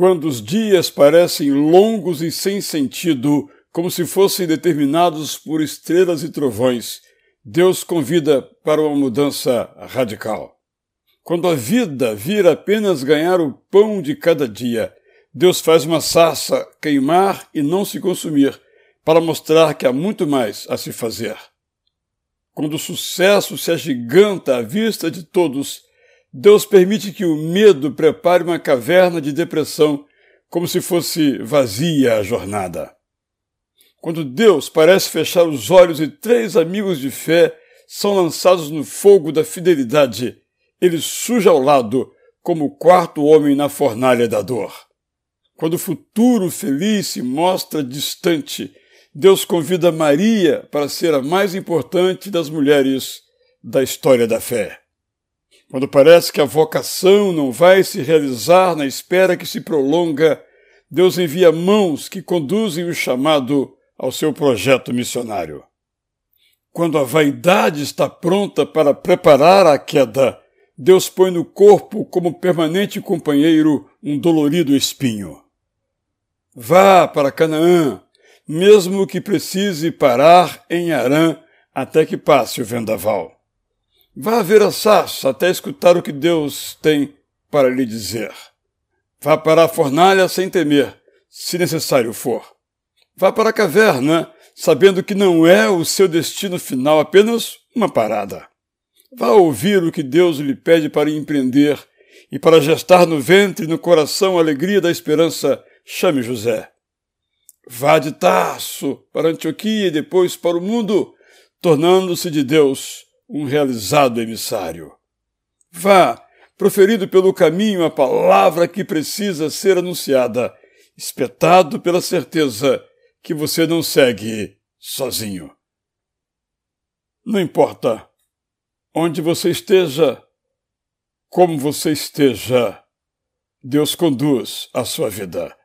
Quando os dias parecem longos e sem sentido, como se fossem determinados por estrelas e trovões, Deus convida para uma mudança radical. Quando a vida vira apenas ganhar o pão de cada dia, Deus faz uma sarça queimar e não se consumir, para mostrar que há muito mais a se fazer. Quando o sucesso se agiganta à vista de todos, Deus permite que o medo prepare uma caverna de depressão, como se fosse vazia a jornada. Quando Deus parece fechar os olhos e três amigos de fé são lançados no fogo da fidelidade, ele surge ao lado como o quarto homem na fornalha da dor. Quando o futuro feliz se mostra distante, Deus convida Maria para ser a mais importante das mulheres da história da fé. Quando parece que a vocação não vai se realizar na espera que se prolonga, Deus envia mãos que conduzem o chamado ao seu projeto missionário. Quando a vaidade está pronta para preparar a queda, Deus põe no corpo como permanente companheiro um dolorido espinho. Vá para Canaã, mesmo que precise parar em Arã até que passe o vendaval. Vá ver a sarça até escutar o que Deus tem para lhe dizer. Vá para a fornalha sem temer, se necessário for. Vá para a caverna, sabendo que não é o seu destino final, apenas uma parada. Vá ouvir o que Deus lhe pede para empreender e para gestar no ventre e no coração a alegria da esperança. Chame José. Vá de Tarso para Antioquia e depois para o mundo, tornando-se de Deus um realizado emissário. Vá, proferido pelo caminho a palavra que precisa ser anunciada, espetado pela certeza que você não segue sozinho. Não importa onde você esteja, como você esteja, Deus conduz a sua vida.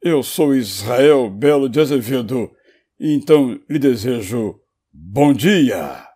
Eu sou Israel Belo de Azevedo e então lhe desejo bom dia.